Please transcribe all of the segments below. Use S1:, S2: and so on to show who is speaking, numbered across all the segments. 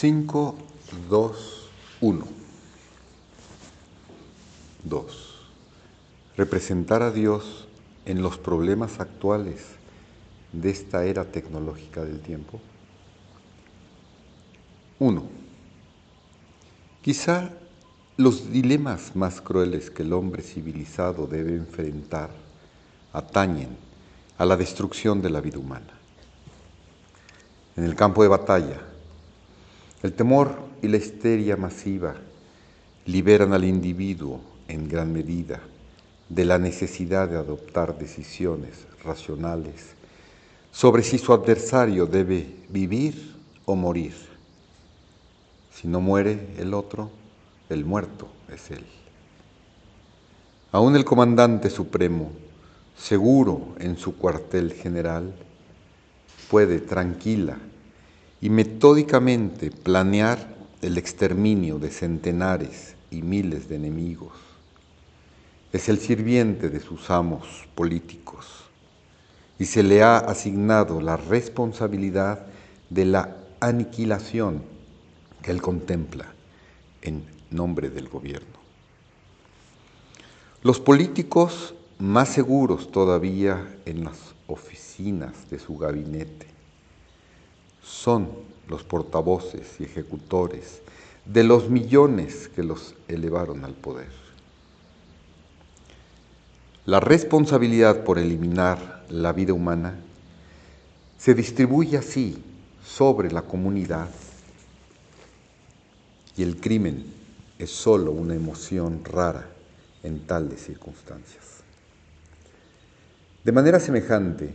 S1: 5, 2, 1. 2. Representar a Dios en los problemas actuales de esta era tecnológica del tiempo. 1. Quizá los dilemas más crueles que el hombre civilizado debe enfrentar atañen a la destrucción de la vida humana. En el campo de batalla, el temor y la histeria masiva liberan al individuo en gran medida de la necesidad de adoptar decisiones racionales sobre si su adversario debe vivir o morir. Si no muere el otro, el muerto es él. Aún el comandante supremo, seguro en su cuartel general, puede tranquila y metódicamente planear el exterminio de centenares y miles de enemigos. Es el sirviente de sus amos políticos y se le ha asignado la responsabilidad de la aniquilación que él contempla en nombre del gobierno. Los políticos más seguros todavía en las oficinas de su gabinete son los portavoces y ejecutores de los millones que los elevaron al poder. La responsabilidad por eliminar la vida humana se distribuye así sobre la comunidad y el crimen es sólo una emoción rara en tales circunstancias. De manera semejante,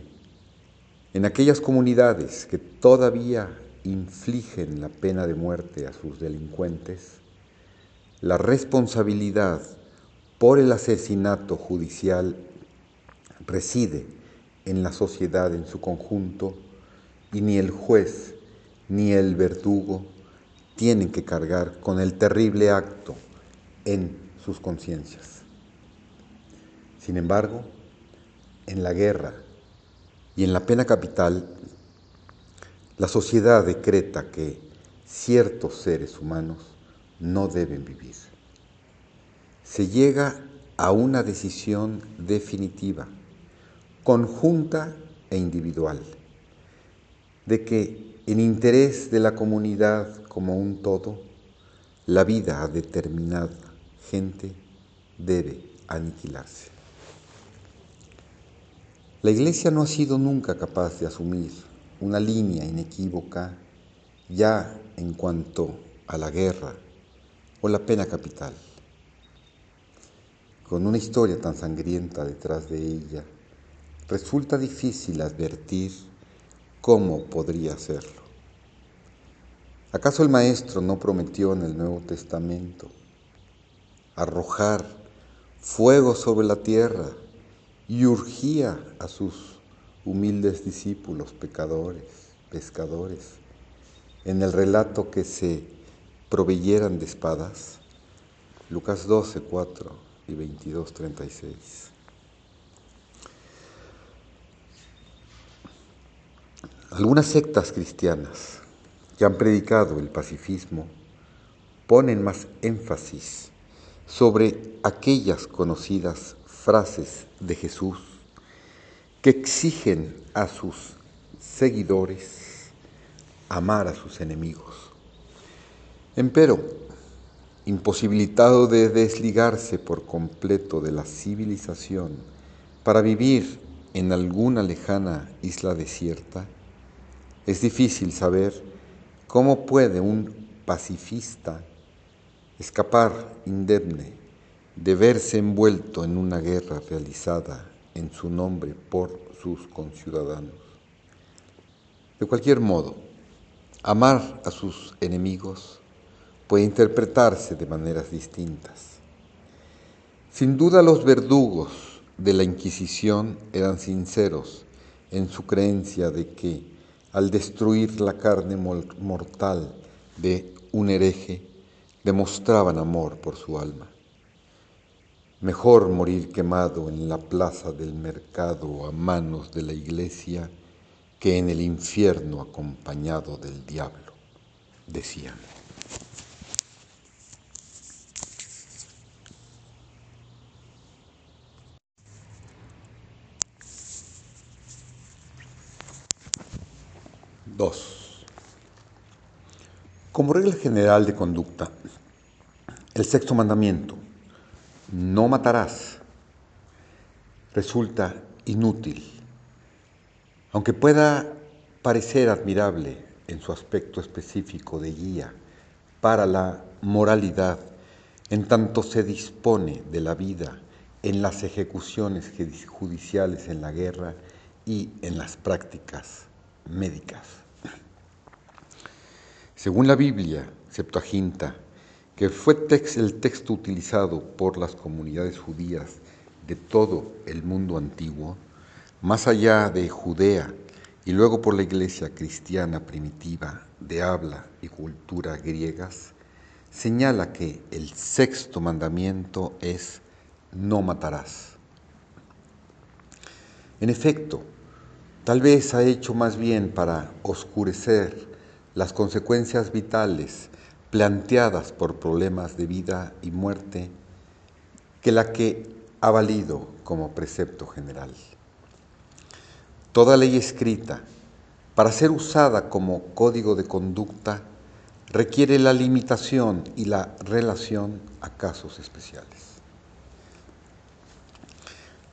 S1: en aquellas comunidades que todavía infligen la pena de muerte a sus delincuentes, la responsabilidad por el asesinato judicial reside en la sociedad en su conjunto y ni el juez ni el verdugo tienen que cargar con el terrible acto en sus conciencias. Sin embargo, en la guerra y en la pena capital, la sociedad decreta que ciertos seres humanos no deben vivir. Se llega a una decisión definitiva, conjunta e individual, de que en interés de la comunidad como un todo, la vida a determinada gente debe aniquilarse. La Iglesia no ha sido nunca capaz de asumir una línea inequívoca ya en cuanto a la guerra o la pena capital. Con una historia tan sangrienta detrás de ella, resulta difícil advertir cómo podría hacerlo. ¿Acaso el Maestro no prometió en el Nuevo Testamento arrojar fuego sobre la tierra y urgía a sus humildes discípulos, pecadores, pescadores, en el relato que se proveyeran de espadas. Lucas 12, 4 y 22, 36. Algunas sectas cristianas que han predicado el pacifismo ponen más énfasis sobre aquellas conocidas frases de Jesús que exigen a sus seguidores amar a sus enemigos. Empero, imposibilitado de desligarse por completo de la civilización para vivir en alguna lejana isla desierta, es difícil saber cómo puede un pacifista escapar indemne de verse envuelto en una guerra realizada en su nombre por sus conciudadanos. De cualquier modo, amar a sus enemigos puede interpretarse de maneras distintas. Sin duda los verdugos de la Inquisición eran sinceros en su creencia de que al destruir la carne mortal de un hereje demostraban amor por su alma. Mejor morir quemado en la plaza del mercado a manos de la iglesia que en el infierno acompañado del diablo. decían. Dos. Como regla general de conducta, el sexto mandamiento, no matarás, resulta inútil, aunque pueda parecer admirable en su aspecto específico de guía para la moralidad, en tanto se dispone de la vida en las ejecuciones judiciales en la guerra y en las prácticas médicas. Según la Biblia, Septuaginta, que fue el texto utilizado por las comunidades judías de todo el mundo antiguo, más allá de Judea y luego por la iglesia cristiana primitiva de habla y cultura griegas, señala que el sexto mandamiento es no matarás. En efecto, tal vez ha hecho más bien para oscurecer las consecuencias vitales planteadas por problemas de vida y muerte que la que ha valido como precepto general. Toda ley escrita, para ser usada como código de conducta, requiere la limitación y la relación a casos especiales.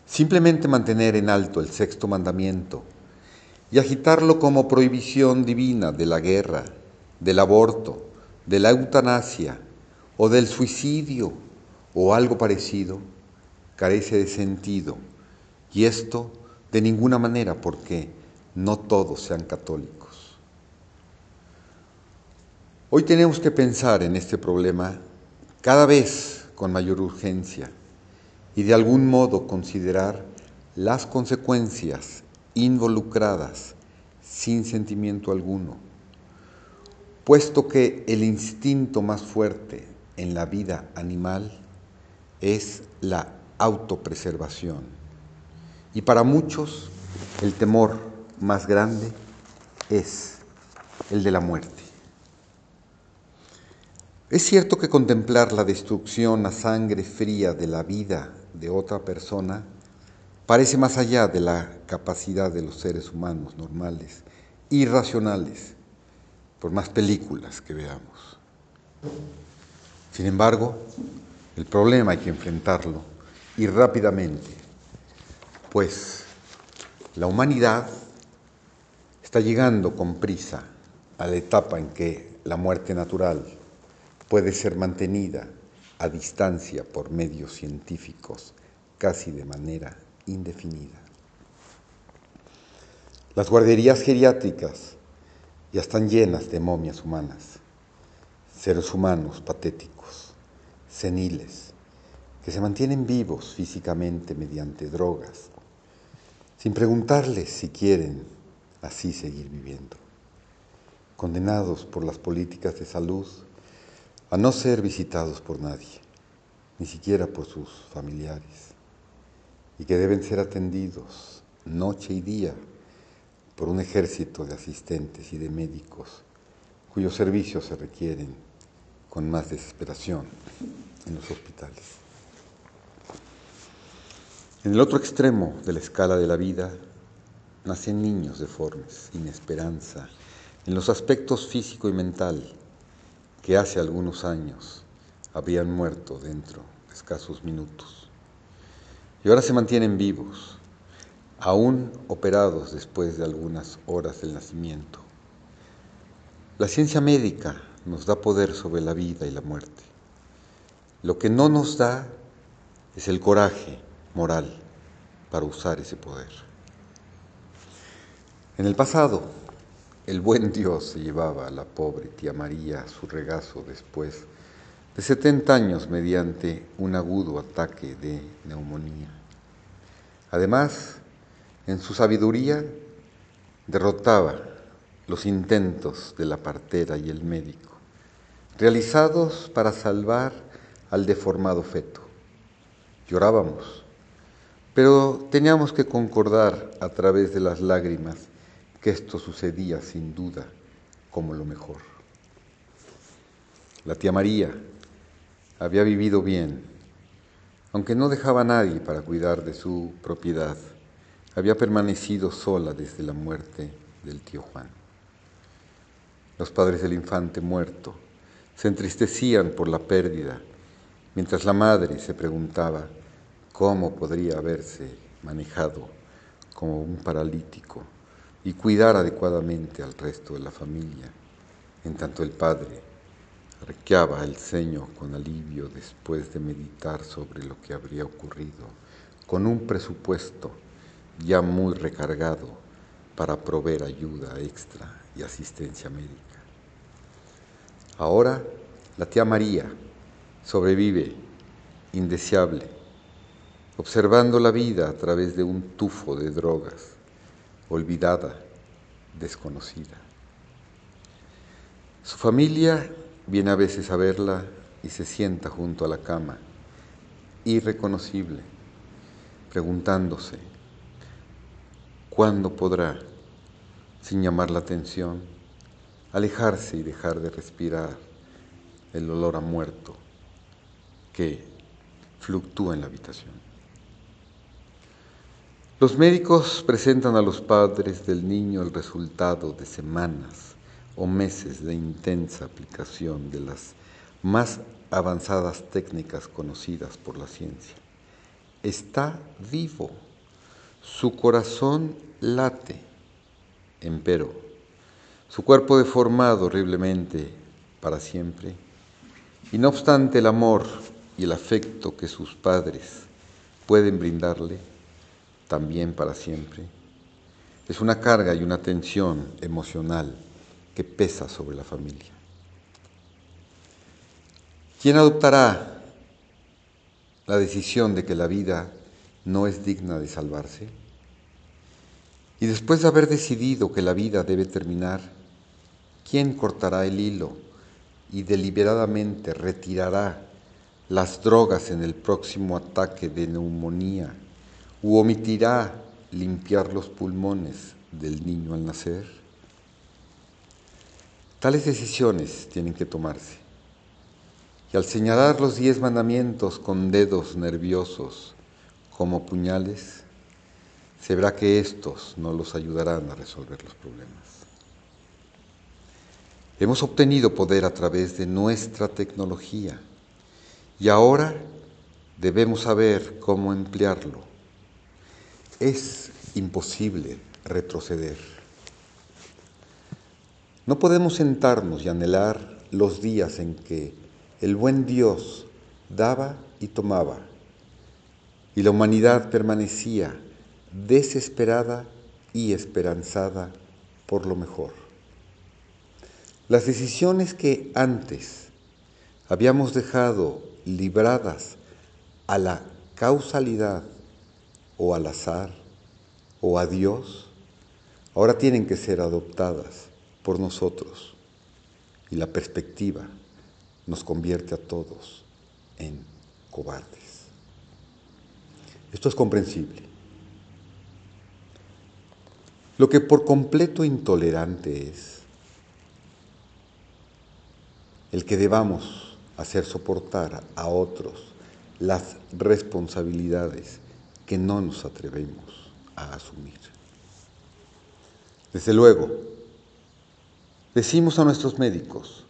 S1: Simplemente mantener en alto el sexto mandamiento y agitarlo como prohibición divina de la guerra, del aborto, de la eutanasia o del suicidio o algo parecido, carece de sentido. Y esto de ninguna manera porque no todos sean católicos. Hoy tenemos que pensar en este problema cada vez con mayor urgencia y de algún modo considerar las consecuencias involucradas sin sentimiento alguno, puesto que el instinto más fuerte en la vida animal es la autopreservación. Y para muchos el temor más grande es el de la muerte. Es cierto que contemplar la destrucción a sangre fría de la vida de otra persona parece más allá de la capacidad de los seres humanos normales, irracionales, por más películas que veamos. Sin embargo, el problema hay que enfrentarlo y rápidamente, pues la humanidad está llegando con prisa a la etapa en que la muerte natural puede ser mantenida a distancia por medios científicos casi de manera indefinida. Las guarderías geriátricas ya están llenas de momias humanas, seres humanos patéticos, seniles, que se mantienen vivos físicamente mediante drogas, sin preguntarles si quieren así seguir viviendo, condenados por las políticas de salud a no ser visitados por nadie, ni siquiera por sus familiares y que deben ser atendidos noche y día por un ejército de asistentes y de médicos cuyos servicios se requieren con más desesperación en los hospitales. En el otro extremo de la escala de la vida nacen niños deformes, sin esperanza, en los aspectos físico y mental que hace algunos años habrían muerto dentro de escasos minutos y ahora se mantienen vivos, aún operados después de algunas horas del nacimiento. La ciencia médica nos da poder sobre la vida y la muerte. Lo que no nos da es el coraje moral para usar ese poder. En el pasado, el buen Dios llevaba a la pobre tía María a su regazo después de 70 años mediante un agudo ataque de neumonía. Además, en su sabiduría derrotaba los intentos de la partera y el médico, realizados para salvar al deformado feto. Llorábamos, pero teníamos que concordar a través de las lágrimas que esto sucedía sin duda como lo mejor. La tía María había vivido bien, aunque no dejaba a nadie para cuidar de su propiedad. Había permanecido sola desde la muerte del tío Juan. Los padres del infante muerto se entristecían por la pérdida, mientras la madre se preguntaba cómo podría haberse manejado como un paralítico y cuidar adecuadamente al resto de la familia, en tanto el padre arqueaba el ceño con alivio después de meditar sobre lo que habría ocurrido, con un presupuesto ya muy recargado para proveer ayuda extra y asistencia médica. Ahora la tía María sobrevive indeseable, observando la vida a través de un tufo de drogas, olvidada, desconocida. Su familia viene a veces a verla y se sienta junto a la cama, irreconocible, preguntándose, ¿cuándo podrá, sin llamar la atención, alejarse y dejar de respirar el olor a muerto que fluctúa en la habitación. Los médicos presentan a los padres del niño el resultado de semanas o meses de intensa aplicación de las más avanzadas técnicas conocidas por la ciencia. Está vivo, su corazón late, empero, su cuerpo deformado horriblemente para siempre, y no obstante el amor y el afecto que sus padres pueden brindarle, también para siempre, es una carga y una tensión emocional que pesa sobre la familia. ¿Quién adoptará la decisión de que la vida no es digna de salvarse? Y después de haber decidido que la vida debe terminar, ¿quién cortará el hilo y deliberadamente retirará las drogas en el próximo ataque de neumonía u omitirá limpiar los pulmones del niño al nacer? Tales decisiones tienen que tomarse. Y al señalar los diez mandamientos con dedos nerviosos como puñales, se verá que estos no los ayudarán a resolver los problemas. Hemos obtenido poder a través de nuestra tecnología y ahora debemos saber cómo emplearlo. Es imposible retroceder. No podemos sentarnos y anhelar los días en que el buen Dios daba y tomaba y la humanidad permanecía desesperada y esperanzada por lo mejor. Las decisiones que antes habíamos dejado libradas a la causalidad o al azar o a Dios, ahora tienen que ser adoptadas por nosotros y la perspectiva nos convierte a todos en cobardes. Esto es comprensible. Lo que por completo intolerante es el que debamos hacer soportar a otros las responsabilidades que no nos atrevemos a asumir. Desde luego, decimos a nuestros médicos,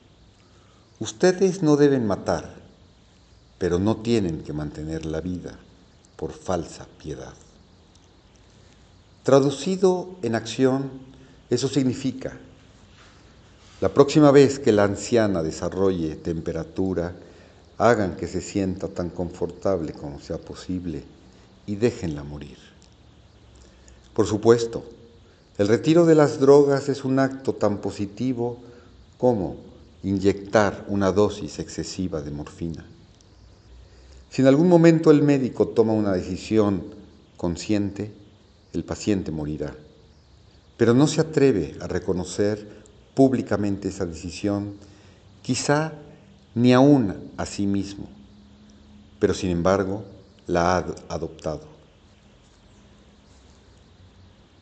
S1: ustedes no deben matar, pero no tienen que mantener la vida por falsa piedad. Traducido en acción, eso significa la próxima vez que la anciana desarrolle temperatura, hagan que se sienta tan confortable como sea posible y déjenla morir. Por supuesto, el retiro de las drogas es un acto tan positivo como inyectar una dosis excesiva de morfina. Si en algún momento el médico toma una decisión consciente, el paciente morirá, pero no se atreve a reconocer públicamente esa decisión, quizá ni aún a sí mismo, pero sin embargo la ha adoptado.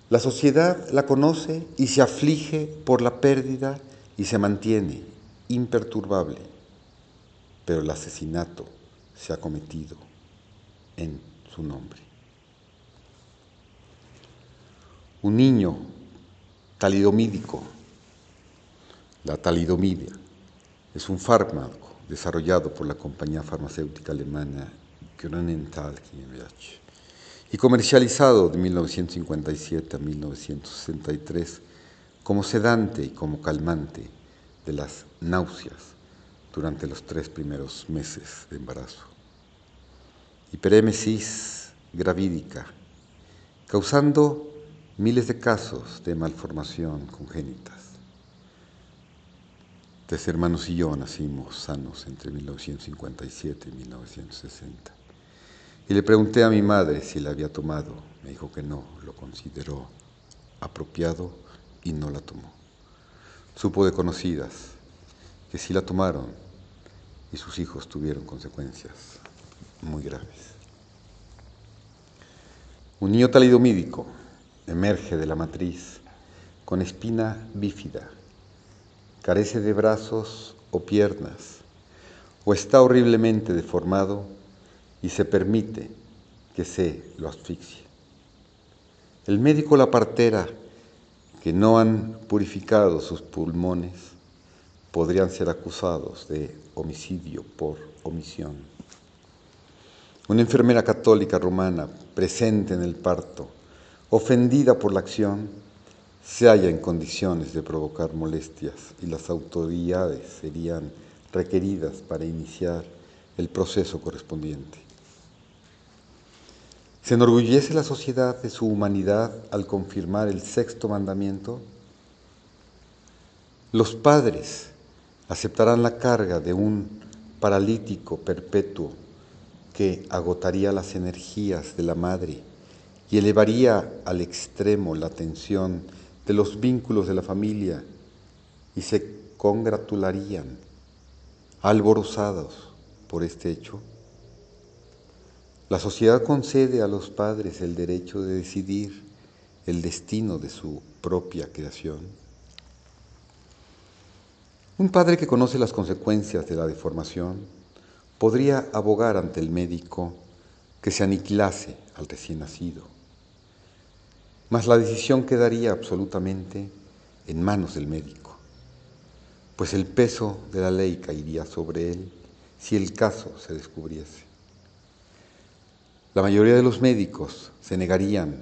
S1: La sociedad la conoce y se aflige por la pérdida y se mantiene imperturbable. pero el asesinato se ha cometido en su nombre. Un niño talidomídico, la talidomidia, es un fármaco desarrollado por la compañía farmacéutica alemana Grünenthal GmbH y comercializado de 1957 a 1963 como sedante y como calmante de las náuseas durante los tres primeros meses de embarazo. Hiperémesis gravídica, causando miles de casos de malformación congénitas. Tres hermanos y yo nacimos sanos entre 1957 y 1960. Y le pregunté a mi madre si la había tomado. Me dijo que no, lo consideró apropiado y no la tomó. Supo de conocidas que sí la tomaron y sus hijos tuvieron consecuencias muy graves. Un niño talidomídico emerge de la matriz con espina bífida, carece de brazos o piernas, o está horriblemente deformado y se permite que se lo asfixie. El médico la partera que no han purificado sus pulmones podrían ser acusados de homicidio por omisión. Una enfermera católica romana presente en el parto, ofendida por la acción, se halla en condiciones de provocar molestias y las autoridades serían requeridas para iniciar el proceso correspondiente. ¿Se enorgullece la sociedad de su humanidad al confirmar el sexto mandamiento? Los padres aceptarán la carga de un paralítico perpetuo agotaría las energías de la madre y elevaría al extremo la tensión de los vínculos de la familia y se congratularían alborozados por este hecho. La sociedad concede a los padres el derecho de decidir el destino de su propia creación. Un padre que conoce las consecuencias de la deformación podría abogar ante el médico que se aniquilase al recién nacido, mas la decisión quedaría absolutamente en manos del médico, pues el peso de la ley caería sobre él si el caso se descubriese. La mayoría de los médicos se negarían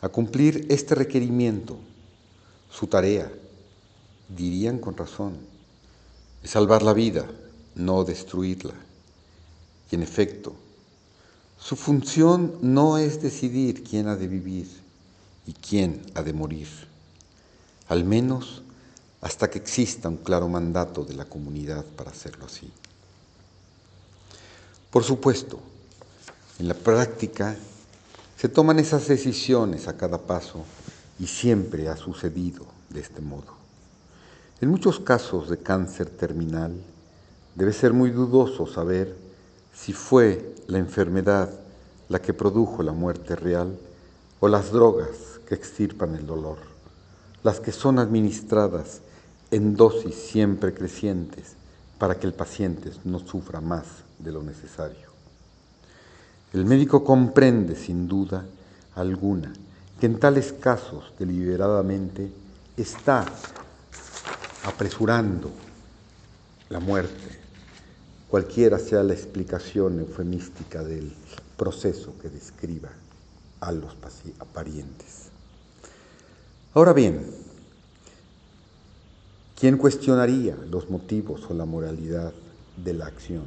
S1: a cumplir este requerimiento. Su tarea, dirían con razón, es salvar la vida, no destruirla. Y en efecto, su función no es decidir quién ha de vivir y quién ha de morir, al menos hasta que exista un claro mandato de la comunidad para hacerlo así. Por supuesto, en la práctica se toman esas decisiones a cada paso y siempre ha sucedido de este modo. En muchos casos de cáncer terminal debe ser muy dudoso saber si fue la enfermedad la que produjo la muerte real o las drogas que extirpan el dolor, las que son administradas en dosis siempre crecientes para que el paciente no sufra más de lo necesario. El médico comprende sin duda alguna que en tales casos deliberadamente está apresurando la muerte, cualquiera sea la explicación eufemística del proceso que describa a los parientes. Ahora bien, ¿quién cuestionaría los motivos o la moralidad de la acción?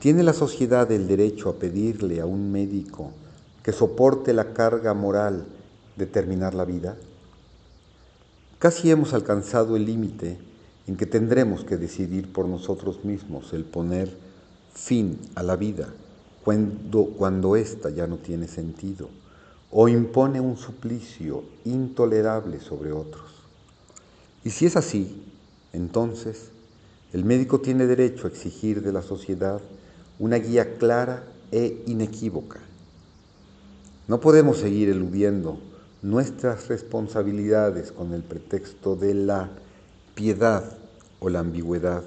S1: ¿Tiene la sociedad el derecho a pedirle a un médico que soporte la carga moral de terminar la vida? Casi hemos alcanzado el límite en que tendremos que decidir por nosotros mismos el poner fin a la vida cuando, cuando ésta ya no tiene sentido o impone un suplicio intolerable sobre otros. Y si es así, entonces el médico tiene derecho a exigir de la sociedad una guía clara e inequívoca. No podemos seguir eludiendo nuestras responsabilidades con el pretexto de la piedad o la ambigüedad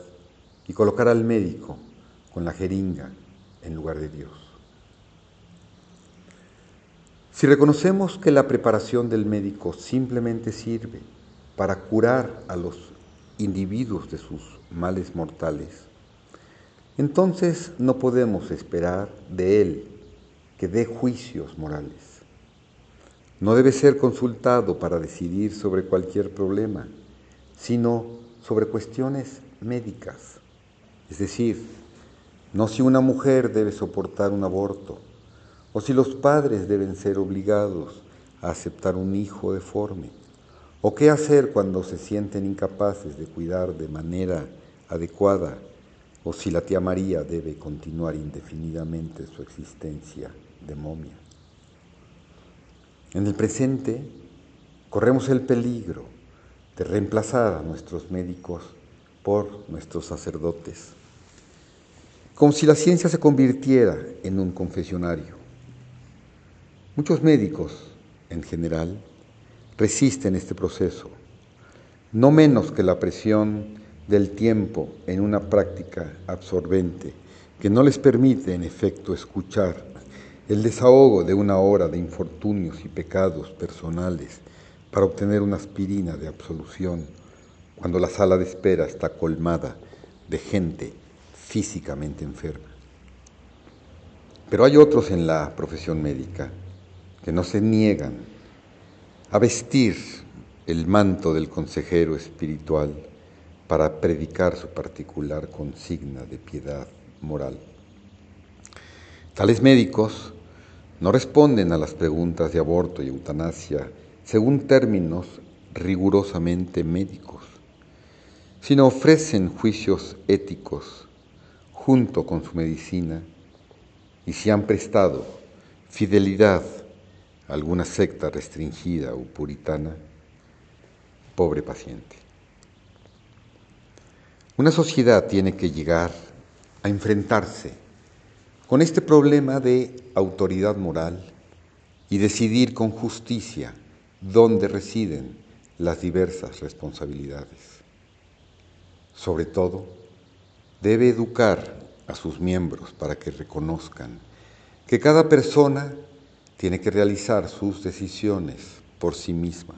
S1: y colocar al médico con la jeringa en lugar de Dios. Si reconocemos que la preparación del médico simplemente sirve para curar a los individuos de sus males mortales, entonces no podemos esperar de él que dé juicios morales. No debe ser consultado para decidir sobre cualquier problema, sino sobre cuestiones médicas. Es decir, no si una mujer debe soportar un aborto, o si los padres deben ser obligados a aceptar un hijo deforme, o qué hacer cuando se sienten incapaces de cuidar de manera adecuada, o si la tía María debe continuar indefinidamente su existencia de momia. En el presente corremos el peligro de reemplazar a nuestros médicos por nuestros sacerdotes, como si la ciencia se convirtiera en un confesionario. Muchos médicos, en general, resisten este proceso, no menos que la presión del tiempo en una práctica absorbente que no les permite, en efecto, escuchar el desahogo de una hora de infortunios y pecados personales para obtener una aspirina de absolución cuando la sala de espera está colmada de gente físicamente enferma. Pero hay otros en la profesión médica que no se niegan a vestir el manto del consejero espiritual para predicar su particular consigna de piedad moral. Tales médicos no responden a las preguntas de aborto y eutanasia según términos rigurosamente médicos, sino ofrecen juicios éticos junto con su medicina y si han prestado fidelidad a alguna secta restringida o puritana, pobre paciente. Una sociedad tiene que llegar a enfrentarse con este problema de autoridad moral y decidir con justicia dónde residen las diversas responsabilidades. Sobre todo, debe educar a sus miembros para que reconozcan que cada persona tiene que realizar sus decisiones por sí misma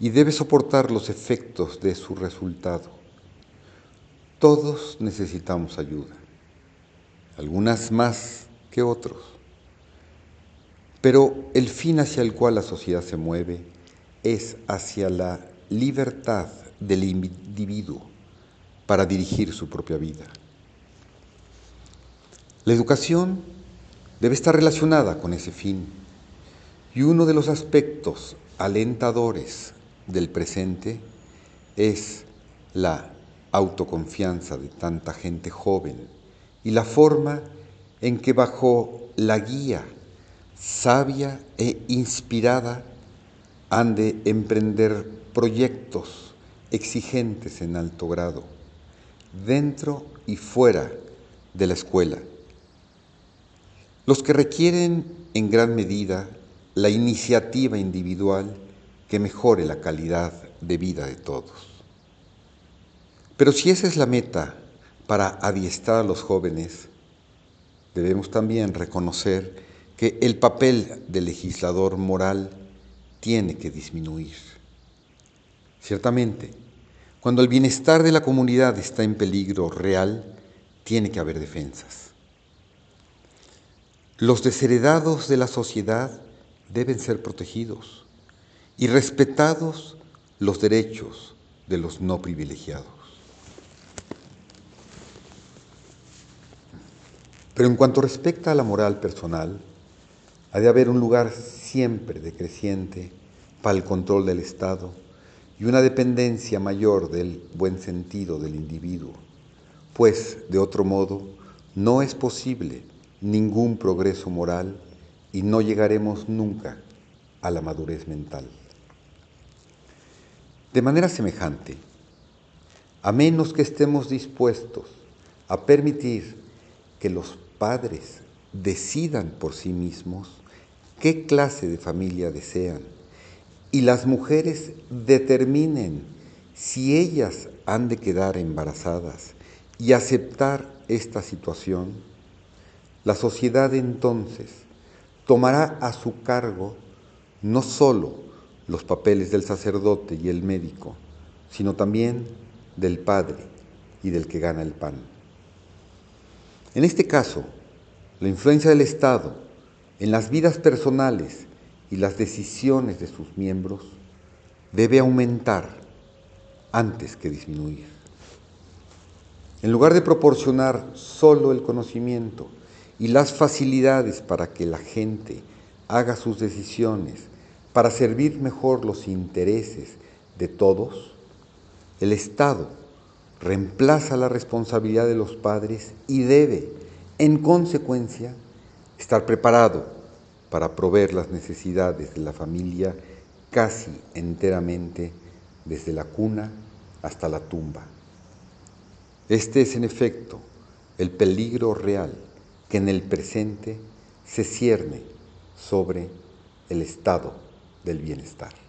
S1: y debe soportar los efectos de su resultado. Todos necesitamos ayuda algunas más que otros. Pero el fin hacia el cual la sociedad se mueve es hacia la libertad del individuo para dirigir su propia vida. La educación debe estar relacionada con ese fin y uno de los aspectos alentadores del presente es la autoconfianza de tanta gente joven y la forma en que bajo la guía sabia e inspirada han de emprender proyectos exigentes en alto grado, dentro y fuera de la escuela, los que requieren en gran medida la iniciativa individual que mejore la calidad de vida de todos. Pero si esa es la meta para adiestrar a los jóvenes, debemos también reconocer que el papel del legislador moral tiene que disminuir. Ciertamente, cuando el bienestar de la comunidad está en peligro real, tiene que haber defensas. Los desheredados de la sociedad deben ser protegidos y respetados los derechos de los no privilegiados. Pero en cuanto respecta a la moral personal, ha de haber un lugar siempre decreciente para el control del Estado y una dependencia mayor del buen sentido del individuo, pues de otro modo no es posible ningún progreso moral y no llegaremos nunca a la madurez mental. De manera semejante, a menos que estemos dispuestos a permitir que los padres decidan por sí mismos qué clase de familia desean y las mujeres determinen si ellas han de quedar embarazadas y aceptar esta situación, la sociedad entonces tomará a su cargo no sólo los papeles del sacerdote y el médico, sino también del padre y del que gana el pan. En este caso, la influencia del Estado en las vidas personales y las decisiones de sus miembros debe aumentar antes que disminuir. En lugar de proporcionar solo el conocimiento y las facilidades para que la gente haga sus decisiones, para servir mejor los intereses de todos, el Estado reemplaza la responsabilidad de los padres y debe, en consecuencia, estar preparado para proveer las necesidades de la familia casi enteramente desde la cuna hasta la tumba. Este es en efecto el peligro real que en el presente se cierne sobre el estado del bienestar.